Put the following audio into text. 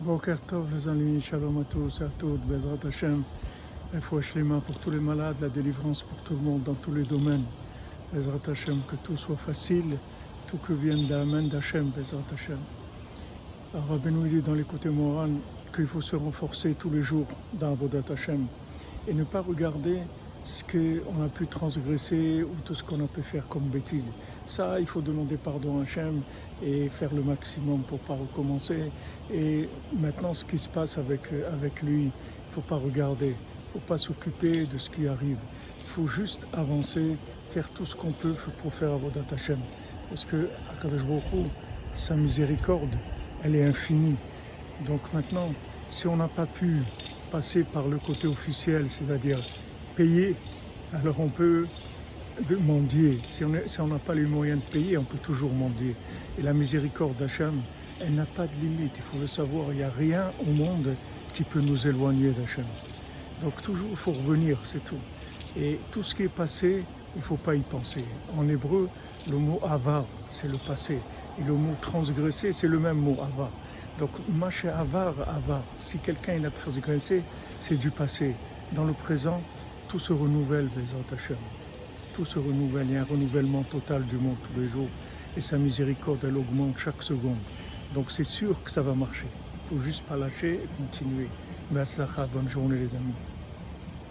Boker Tov, les amis, Shalom à tous à toutes, Bezrat Hashem, Shlema pour tous les malades, la délivrance pour tout le monde dans tous les domaines. Bezrat Hashem, que tout soit facile, tout que vienne d'Amen d'Hachem, Bezrat Hashem. Rabbi nous dit dans les côtés Moran qu'il faut se renforcer tous les jours dans Avodat Hashem et ne pas regarder ce qu'on a pu transgresser ou tout ce qu'on a pu faire comme bêtise. Ça, il faut demander pardon à Hachem et faire le maximum pour ne pas recommencer. Et maintenant, ce qui se passe avec, lui, il ne faut pas regarder, il ne faut pas s'occuper de ce qui arrive. Il faut juste avancer, faire tout ce qu'on peut pour faire Avodat Hashem. Parce que Akadosh Baruch sa miséricorde, elle est infinie. Donc maintenant, si on n'a pas pu passer par le côté officiel, c'est-à-dire payer, alors on peut mendier. Si on n'a pas les moyens de payer, on peut toujours mendier. Et la miséricorde d'Hachem, elle n'a pas de limite. Il faut le savoir, il n'y a rien au monde qui peut nous éloigner d'Hachem. Donc toujours, il faut revenir, c'est tout. Et tout ce qui est passé, il ne faut pas y penser. En hébreu, le mot avar, c'est le passé. Et le mot transgressé, c'est le même mot avar. Donc, maché avar, avar. Si quelqu'un a transgressé, c'est du passé. Dans le présent, tout se renouvelle, les Hashem. Tout se renouvelle, il y a un renouvellement total du monde tous les jours. Et sa miséricorde, elle augmente chaque seconde. Donc c'est sûr que ça va marcher. Il faut juste pas lâcher et continuer. Merci, bonne journée les amis.